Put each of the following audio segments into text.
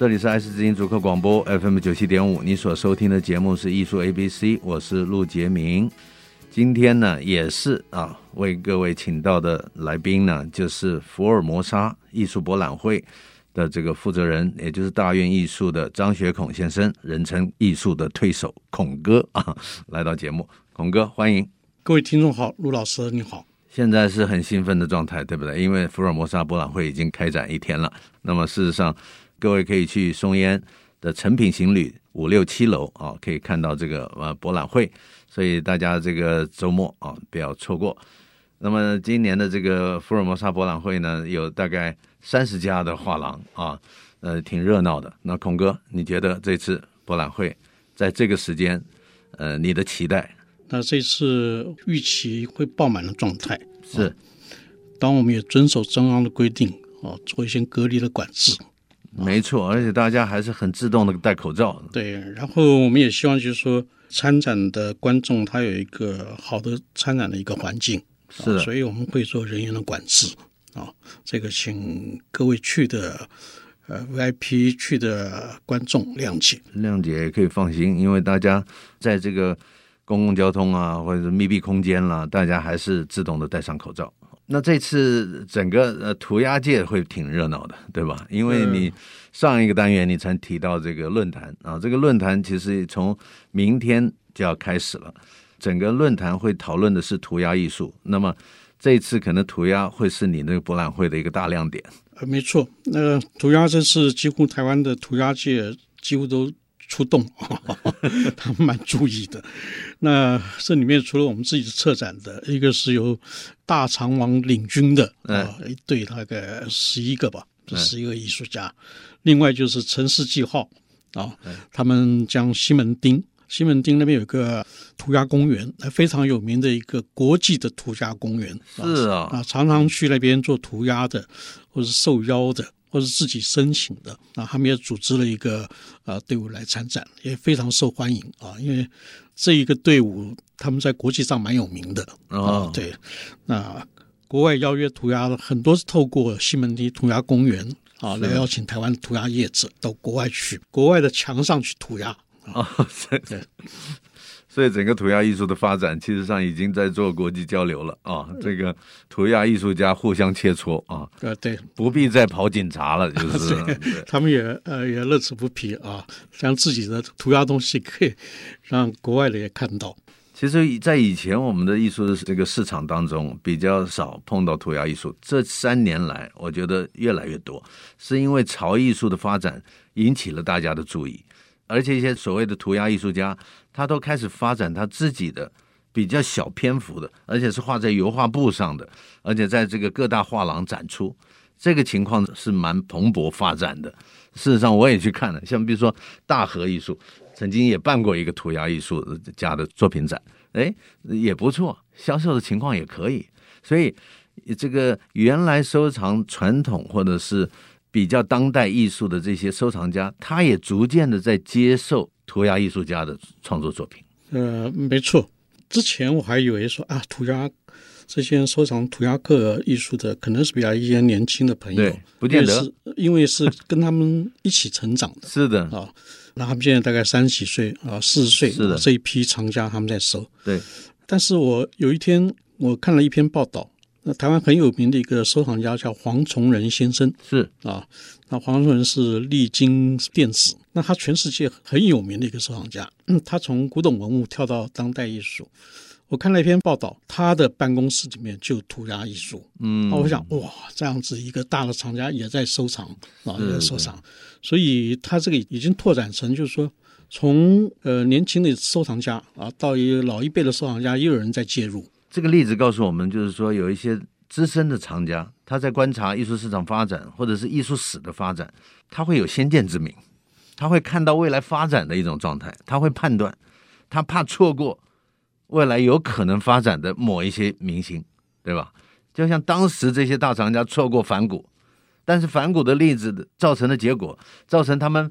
这里是爱思之音主客广播 FM 九七点五，你所收听的节目是艺术 ABC，我是陆杰明。今天呢，也是啊，为各位请到的来宾呢，就是福尔摩沙艺术博览会的这个负责人，也就是大院艺术的张学孔先生，人称艺术的推手孔哥 啊，来到节目。孔哥，欢迎各位听众好，陆老师你好。现在是很兴奋的状态，对不对？因为福尔摩沙博览会已经开展一天了。那么事实上，各位可以去松烟的成品行旅五六七楼啊，可以看到这个呃博览会，所以大家这个周末啊不要错过。那么今年的这个福尔摩沙博览会呢，有大概三十家的画廊啊，呃，挺热闹的。那孔哥，你觉得这次博览会在这个时间，呃，你的期待？那这次预期会爆满的状态是，啊，当我们也遵守中央的规定啊，做一些隔离的管制。没错，而且大家还是很自动的戴口罩。对，然后我们也希望就是说，参展的观众他有一个好的参展的一个环境，是的，所以我们会做人员的管制啊。这个请各位去的呃 VIP 去的观众谅解，谅解也可以放心，因为大家在这个公共交通啊或者是密闭空间啦，大家还是自动的戴上口罩。那这次整个呃涂鸦界会挺热闹的，对吧？因为你上一个单元你才提到这个论坛啊，这个论坛其实从明天就要开始了。整个论坛会讨论的是涂鸦艺术，那么这一次可能涂鸦会是你那个博览会的一个大亮点。呃，没错，那个涂鸦这次几乎台湾的涂鸦界几乎都。出动，他们蛮注意的。那这里面除了我们自己的策展的，一个是由大肠王领军的啊，一队大概十一个吧，十一个艺术家。另外就是城市记号啊，他们将西门町，西门町那边有个涂鸦公园，非常有名的一个国际的涂鸦公园。是啊，啊，常常去那边做涂鸦的，或是受邀的。或者自己申请的啊，他们也组织了一个呃队伍来参展，也非常受欢迎啊。因为这一个队伍他们在国际上蛮有名的啊。对，那国外邀约涂鸦的很多是透过西门町涂鸦公园啊来邀请台湾涂鸦业者到国外去，国外的墙上去涂鸦啊。对。所以整个涂鸦艺术的发展，其实上已经在做国际交流了啊！这个涂鸦艺术家互相切磋啊，呃，对，不必再跑警察了，就是他们也呃也乐此不疲啊，将自己的涂鸦东西可以让国外的也看到。其实，在以前我们的艺术的这个市场当中，比较少碰到涂鸦艺术。这三年来，我觉得越来越多，是因为潮艺术的发展引起了大家的注意。而且一些所谓的涂鸦艺术家，他都开始发展他自己的比较小篇幅的，而且是画在油画布上的，而且在这个各大画廊展出，这个情况是蛮蓬勃发展的。事实上，我也去看了，像比如说大和艺术曾经也办过一个涂鸦艺术家的作品展，哎，也不错，销售的情况也可以。所以这个原来收藏传统或者是。比较当代艺术的这些收藏家，他也逐渐的在接受涂鸦艺术家的创作作品。呃，没错，之前我还以为说啊，涂鸦这些收藏涂鸦客艺术的，可能是比较一些年轻的朋友，对，不见得，是因为是跟他们一起成长的。是的啊，那他们现在大概三十几岁啊，四十岁，是的，这一批藏家他们在收。对，但是我有一天我看了一篇报道。那台湾很有名的一个收藏家叫黄崇仁先生，是啊，那黄崇仁是历经电子，那他全世界很有名的一个收藏家。嗯，他从古董文物跳到当代艺术。我看了一篇报道，他的办公室里面就涂鸦艺术。嗯，我想哇，这样子一个大的藏家也在收藏啊，也在收藏，所以他这个已经拓展成，就是说从呃年轻的收藏家啊，到一个老一辈的收藏家，也有人在介入。这个例子告诉我们，就是说有一些资深的藏家，他在观察艺术市场发展或者是艺术史的发展，他会有先见之明，他会看到未来发展的一种状态，他会判断，他怕错过未来有可能发展的某一些明星，对吧？就像当时这些大藏家错过反骨，但是反骨的例子造成的结果，造成他们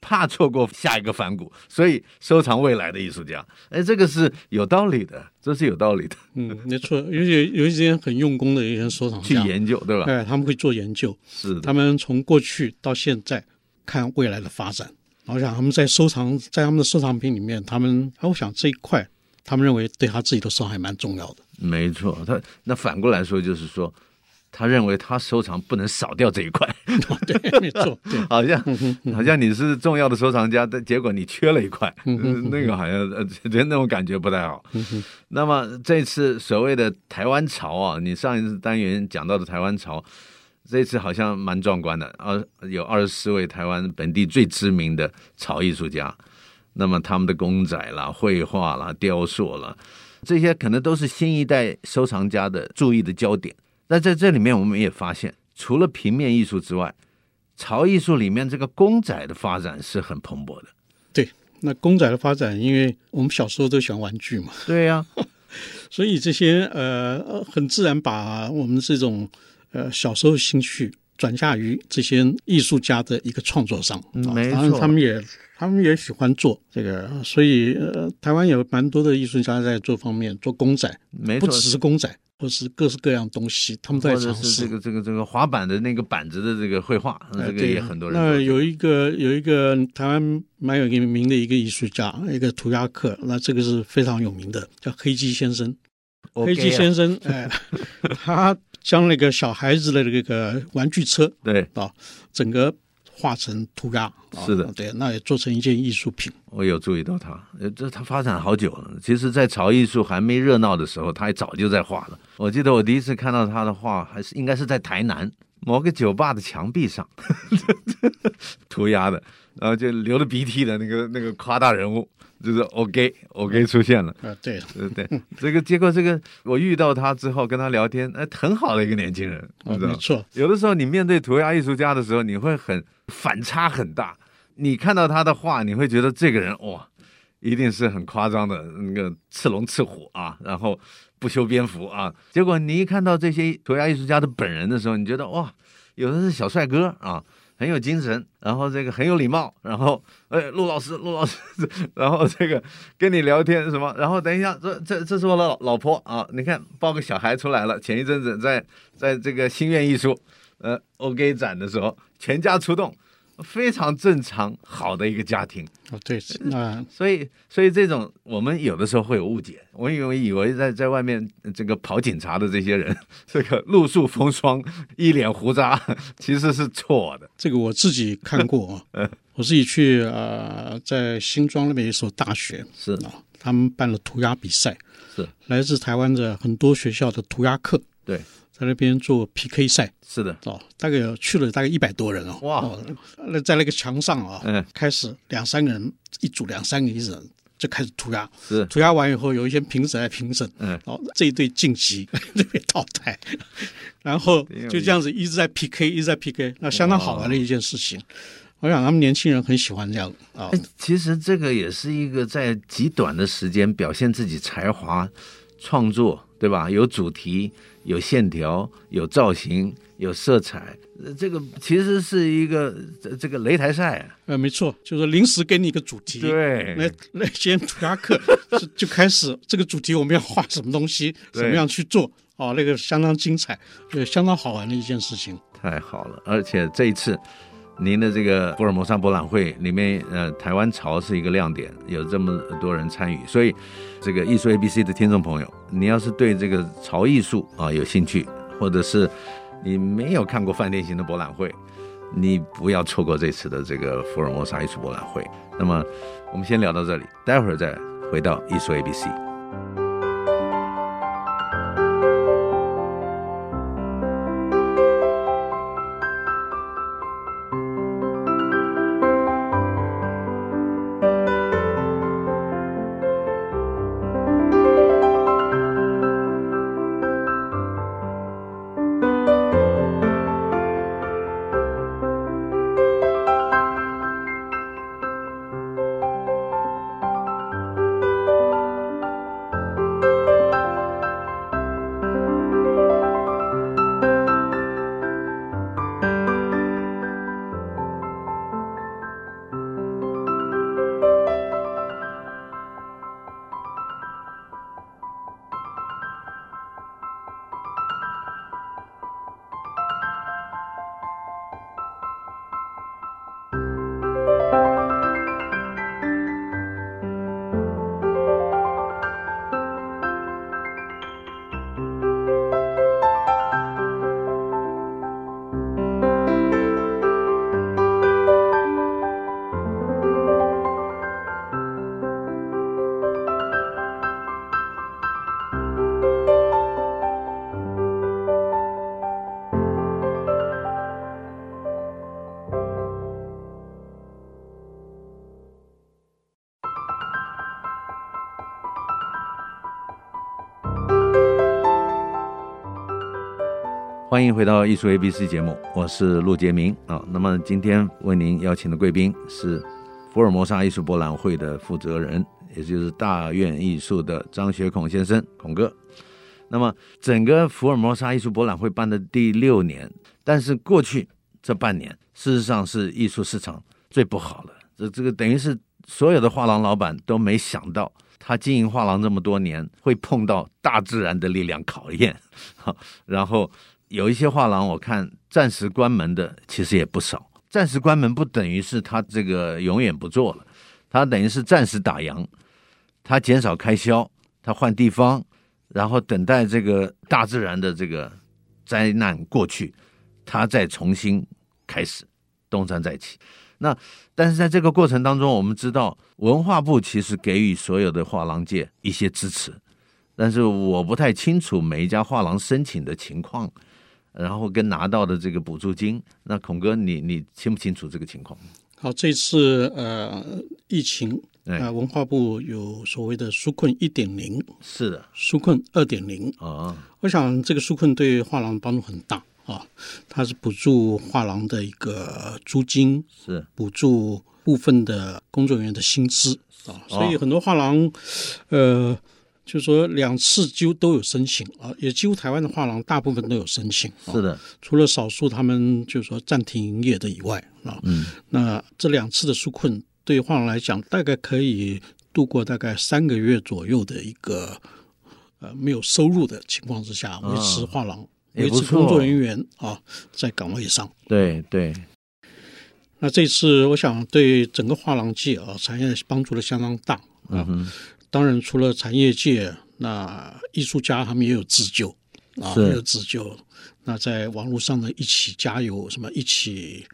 怕错过下一个反骨，所以收藏未来的艺术家。哎，这个是有道理的，这是有道理的。嗯，没错，有些有一些很用功的一些收藏家去研究，对吧？哎，他们会做研究，是的，他们从过去到现在看未来的发展。我想他们在收藏，在他们的收藏品里面，他们，我想这一块，他们认为对他自己的收藏还蛮重要的。没错，他那反过来说就是说，他认为他收藏不能少掉这一块。对，没错，对，好像好像你是重要的收藏家，但结果你缺了一块，那个好像呃，觉得那种感觉不太好。那么这次所谓的台湾潮啊，你上一次单元讲到的台湾潮，这次好像蛮壮观的，二有二十四位台湾本地最知名的潮艺术家，那么他们的公仔啦、绘画啦、雕塑啦。这些可能都是新一代收藏家的注意的焦点。那在这里面，我们也发现，除了平面艺术之外，潮艺术里面这个公仔的发展是很蓬勃的。对，那公仔的发展，因为我们小时候都喜欢玩具嘛。对呀、啊，所以这些呃，很自然把我们这种呃小时候兴趣转嫁于这些艺术家的一个创作上。没错，他们也。他们也喜欢做这个，所以呃，台湾有蛮多的艺术家在做方面做公仔，没错，不只是公仔，或是各式各样东西，他们在尝试。这个这个这个滑板的那个板子的这个绘画，这个也很多人。那有一个有一个台湾蛮有名的一个艺术家，一个涂鸦客，那这个是非常有名的，叫黑鸡先生。黑鸡先生，哎，他将那个小孩子的这个玩具车，对啊，整个。画成涂鸦，是的，对，那也做成一件艺术品。我有注意到他，这他发展好久了。其实，在潮艺术还没热闹的时候，他也早就在画了。我记得我第一次看到他的画，还是应该是在台南某个酒吧的墙壁上 涂鸦的，然后就流着鼻涕的那个那个夸大人物。就是 OK OK 出现了啊，对对对，这个结果这个我遇到他之后跟他聊天，哎，很好的一个年轻人，啊，没错。有的时候你面对涂鸦艺术家的时候，你会很反差很大。你看到他的画，你会觉得这个人哇，一定是很夸张的那个赤龙赤虎啊，然后不修边幅啊。结果你一看到这些涂鸦艺术家的本人的时候，你觉得哇，有的是小帅哥啊。很有精神，然后这个很有礼貌，然后哎，陆老师，陆老师，然后这个跟你聊天什么，然后等一下，这这这是我的老老婆啊，你看抱个小孩出来了。前一阵子在在这个心愿艺术呃 OK 展的时候，全家出动。非常正常，好的一个家庭。哦，对，那所以所以这种我们有的时候会有误解，我以为以为在在外面这个跑警察的这些人，这个露宿风霜，一脸胡渣，其实是错的。这个我自己看过啊，我自己去啊、呃，在新庄那边一所大学是。啊，他们办了涂鸦比赛，是。来自台湾的很多学校的涂鸦课，对。在那边做 PK 赛，是的。哦，大概有去了大概一百多人哦，哇，那在那个墙上啊、哦，嗯，开始两三个人一组，两三个一人就开始涂鸦，是。涂鸦完以后，有一些评审来评审，嗯，哦，这一队晋级，这边淘汰，然后就这样子一直在 PK，一直在 PK，那相当好玩的一件事情。我想他们年轻人很喜欢这样啊。哦、其实这个也是一个在极短的时间表现自己才华创作。对吧？有主题，有线条，有造型，有色彩，这个其实是一个这这个擂台赛。呃，没错，就是临时给你一个主题。对，那那些涂鸦课就开始这个主题，我们要画什么东西，怎么样去做？哦，那个相当精彩，对，相当好玩的一件事情。太好了，而且这一次。您的这个福尔摩沙博览会里面，呃，台湾潮是一个亮点，有这么多人参与，所以这个艺术 ABC 的听众朋友，你要是对这个潮艺术啊有兴趣，或者是你没有看过饭店型的博览会，你不要错过这次的这个福尔摩沙艺术博览会。那么我们先聊到这里，待会儿再回到艺术 ABC。欢迎回到艺术 ABC 节目，我是陆杰明啊。那么今天为您邀请的贵宾是福尔摩沙艺术博览会的负责人，也就是大院艺术的张学孔先生，孔哥。那么整个福尔摩沙艺术博览会办的第六年，但是过去这半年，事实上是艺术市场最不好的。这这个等于是所有的画廊老板都没想到，他经营画廊这么多年，会碰到大自然的力量考验。好，然后。有一些画廊，我看暂时关门的其实也不少。暂时关门不等于是他这个永远不做了，他等于是暂时打烊，他减少开销，他换地方，然后等待这个大自然的这个灾难过去，他再重新开始东山再起。那但是在这个过程当中，我们知道文化部其实给予所有的画廊界一些支持，但是我不太清楚每一家画廊申请的情况。然后跟拿到的这个补助金，那孔哥你，你你清不清楚这个情况？好，这次呃疫情啊、呃，文化部有所谓的纾困一点零，是的，纾困二点零啊。我想这个纾困对画廊帮助很大啊，它是补助画廊的一个租金，是补助部分的工作人员的薪资啊，所以很多画廊呃。就是说两次几乎都有申请啊，也几乎台湾的画廊大部分都有申请。是的，除了少数他们就是说暂停营业的以外啊，嗯，那这两次的纾困对画廊来讲，大概可以度过大概三个月左右的一个呃没有收入的情况之下，维持画廊、维持工作人员啊在岗位上。对对。那这次我想对整个画廊界啊产业帮助的相当大啊。嗯当然，除了产业界，那艺术家他们也有自救啊，也有自救。那在网络上呢一起加油，什么一起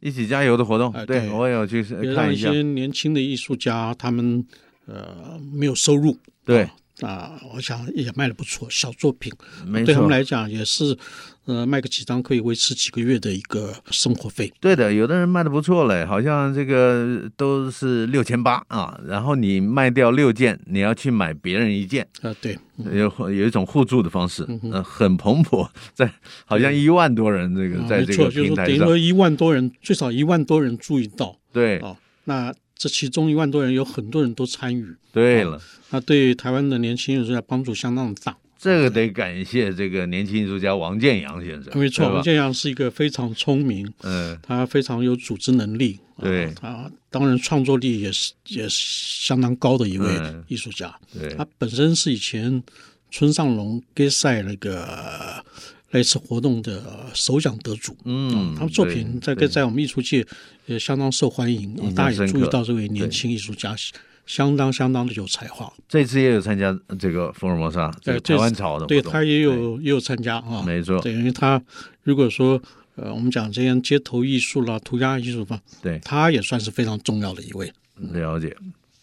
一起加油的活动，哎、对，对我也有去看一下。让一些年轻的艺术家，他们呃没有收入，对。啊啊，我想也卖的不错，小作品，没，对他们来讲也是，呃，卖个几张可以维持几个月的一个生活费。对的，有的人卖的不错嘞，好像这个都是六千八啊，然后你卖掉六件，你要去买别人一件啊，对，有有一种互助的方式，嗯、呃，很蓬勃，在好像一万多人这个、嗯、在这个平台上，就是、等于说一万多人，最少一万多人注意到，对，哦，那。这其中一万多人，有很多人都参与。对了，那对台湾的年轻艺术家帮助相当的大。这个得感谢这个年轻艺术家王建阳先生。没错，王建阳是一个非常聪明，嗯，他非常有组织能力。对，他当然创作力也是也是相当高的一位艺术家。对，他本身是以前村上隆给赛那个。类似活动的首奖得主，嗯，他们作品在在我们艺术界也相当受欢迎，大家也注意到这位年轻艺术家相当相当的有才华。这次也有参加这个福尔摩沙，对台湾潮的，对他也有也有参加啊，没错，对，因为他如果说呃，我们讲这些街头艺术啦、涂鸦艺术吧，对，他也算是非常重要的一位。了解。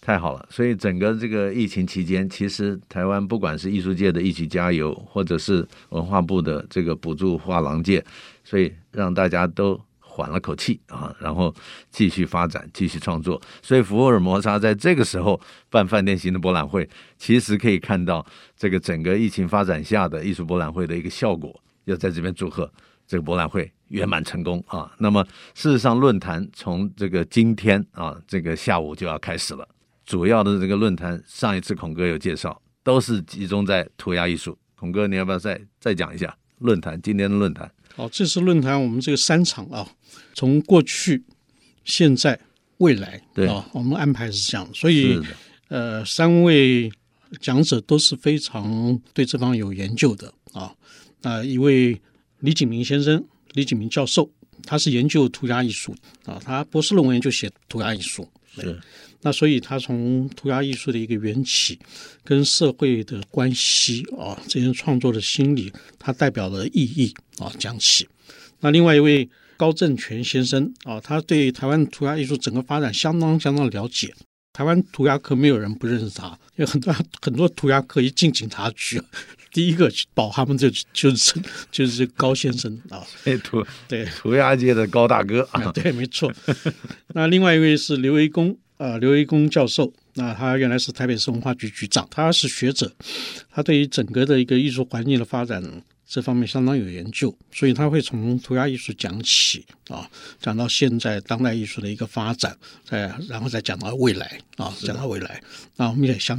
太好了，所以整个这个疫情期间，其实台湾不管是艺术界的一起加油，或者是文化部的这个补助画廊界，所以让大家都缓了口气啊，然后继续发展，继续创作。所以福尔摩沙在这个时候办饭店型的博览会，其实可以看到这个整个疫情发展下的艺术博览会的一个效果。要在这边祝贺这个博览会圆满成功啊！那么事实上，论坛从这个今天啊，这个下午就要开始了。主要的这个论坛，上一次孔哥有介绍，都是集中在涂鸦艺术。孔哥，你要不要再再讲一下论坛？今天的论坛？好，这次论坛我们这个三场啊，从过去、现在、未来，对啊，我们安排是这样。所以，呃，三位讲者都是非常对这方有研究的啊。那一位李景明先生，李景明教授，他是研究涂鸦艺术啊，他博士论文就写涂鸦艺术。是。那所以他从涂鸦艺术的一个缘起，跟社会的关系啊，这些创作的心理，它代表的意义啊讲起。那另外一位高正权先生啊，他对台湾涂鸦艺术整个发展相当相当了解。台湾涂鸦客没有人不认识他，有很多很多涂鸦客一进警察局，第一个保他们就就是就是高先生啊，涂对涂鸦界的高大哥啊，对，没错。那另外一位是刘维公。啊，刘维公教授，那他原来是台北市文化局局长，他是学者，他对于整个的一个艺术环境的发展这方面相当有研究，所以他会从涂鸦艺术讲起啊，讲到现在当代艺术的一个发展，再然后再讲到未来啊，讲到未来。那我们也想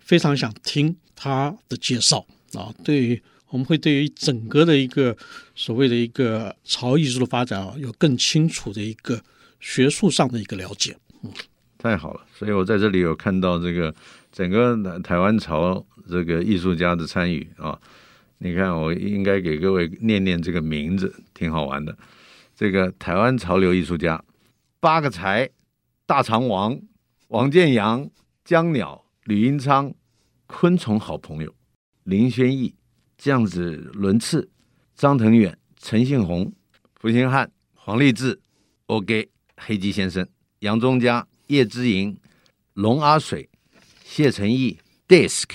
非常想听他的介绍啊，对于我们会对于整个的一个所谓的一个潮艺术的发展啊，有更清楚的一个学术上的一个了解。嗯，太好了，所以我在这里有看到这个整个台湾潮这个艺术家的参与啊。你看，我应该给各位念念这个名字，挺好玩的。这个台湾潮流艺术家，八个才，大肠王、王建阳、江鸟、吕英昌、昆虫好朋友、林轩逸、酱子轮次、张腾远、陈信宏、符星汉、黄立志、OK、黑鸡先生、杨宗佳、叶之莹、龙阿水、谢承义、Disc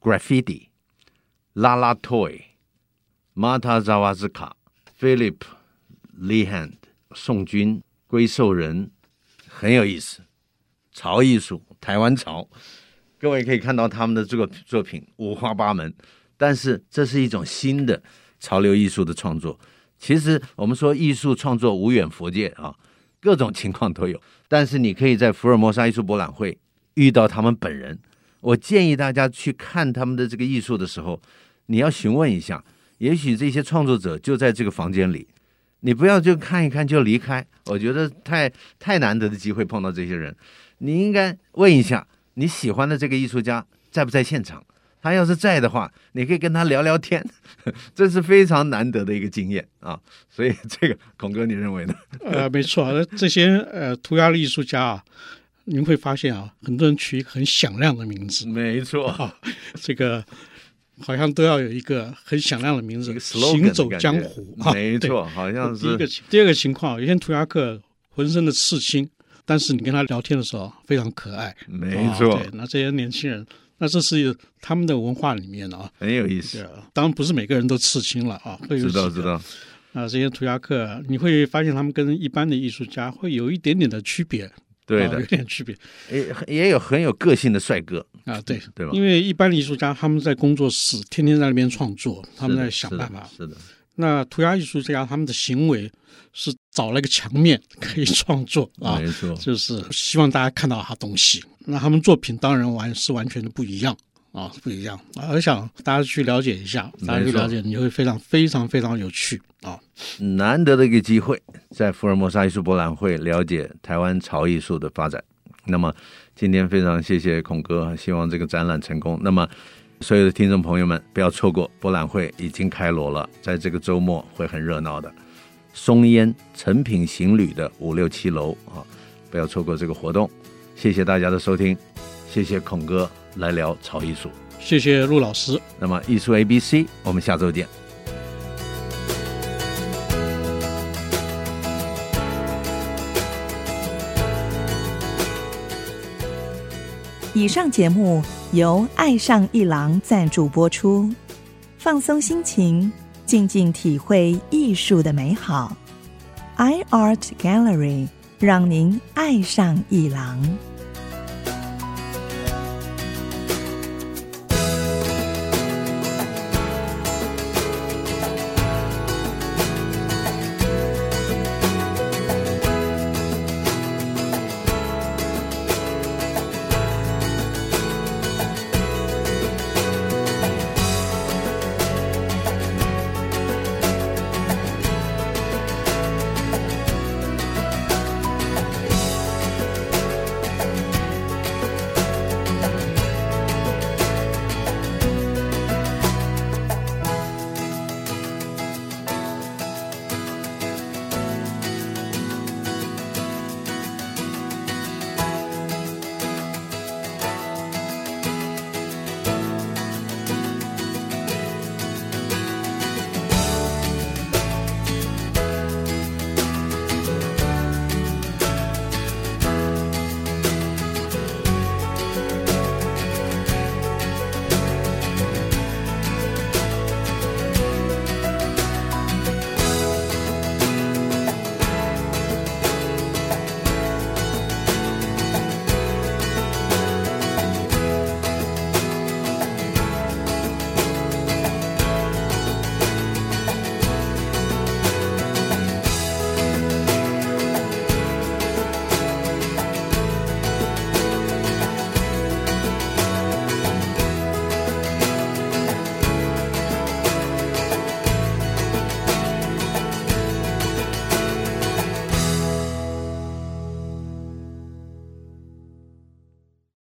Graffiti。拉拉 Toy、马塔扎瓦兹卡、Philip Lehand、宋军、龟兽人，很有意思。潮艺术，台湾潮，各位可以看到他们的这个作品五花八门，但是这是一种新的潮流艺术的创作。其实我们说艺术创作无远弗届啊，各种情况都有。但是你可以在福尔摩沙艺术博览会遇到他们本人。我建议大家去看他们的这个艺术的时候。你要询问一下，也许这些创作者就在这个房间里，你不要就看一看就离开。我觉得太太难得的机会碰到这些人，你应该问一下你喜欢的这个艺术家在不在现场。他要是在的话，你可以跟他聊聊天，这是非常难得的一个经验啊。所以这个孔哥，你认为呢？呃，没错，这些呃涂鸦的艺术家啊，您会发现啊，很多人取一个很响亮的名字。没错，啊，这个。好像都要有一个很响亮的名字，行走江湖。没错，好像是。第一个，第二个情况，有些涂鸦客浑身的刺青，但是你跟他聊天的时候非常可爱。没错，对，那这些年轻人，那这是他们的文化里面啊，很有意思。当然不是每个人都刺青了啊，会有知道知道。那这些涂鸦客，你会发现他们跟一般的艺术家会有一点点的区别。对的，有点区别，也也有很有个性的帅哥啊，对对吧？因为一般的艺术家他们在工作室天天在那边创作，他们在想办法。是的。是的，那涂鸦艺术家他们的行为是找了一个墙面可以创作 啊，没错，就是希望大家看到他东西。那他们作品当然完是完全的不一样。啊，不一样啊！我想大家去了解一下，大家去了解，你会非常非常非常有趣啊！难得的一个机会，在福尔摩沙艺术博览会了解台湾潮艺术的发展。那么今天非常谢谢孔哥，希望这个展览成功。那么所有的听众朋友们，不要错过博览会已经开锣了，在这个周末会很热闹的。松烟成品行旅的五六七楼啊，不要错过这个活动。谢谢大家的收听，谢谢孔哥。来聊潮艺术，谢谢陆老师。那么艺术 A B C，我们下周见。以上节目由爱上一郎赞助播出，放松心情，静静体会艺术的美好。iArt Gallery 让您爱上艺廊。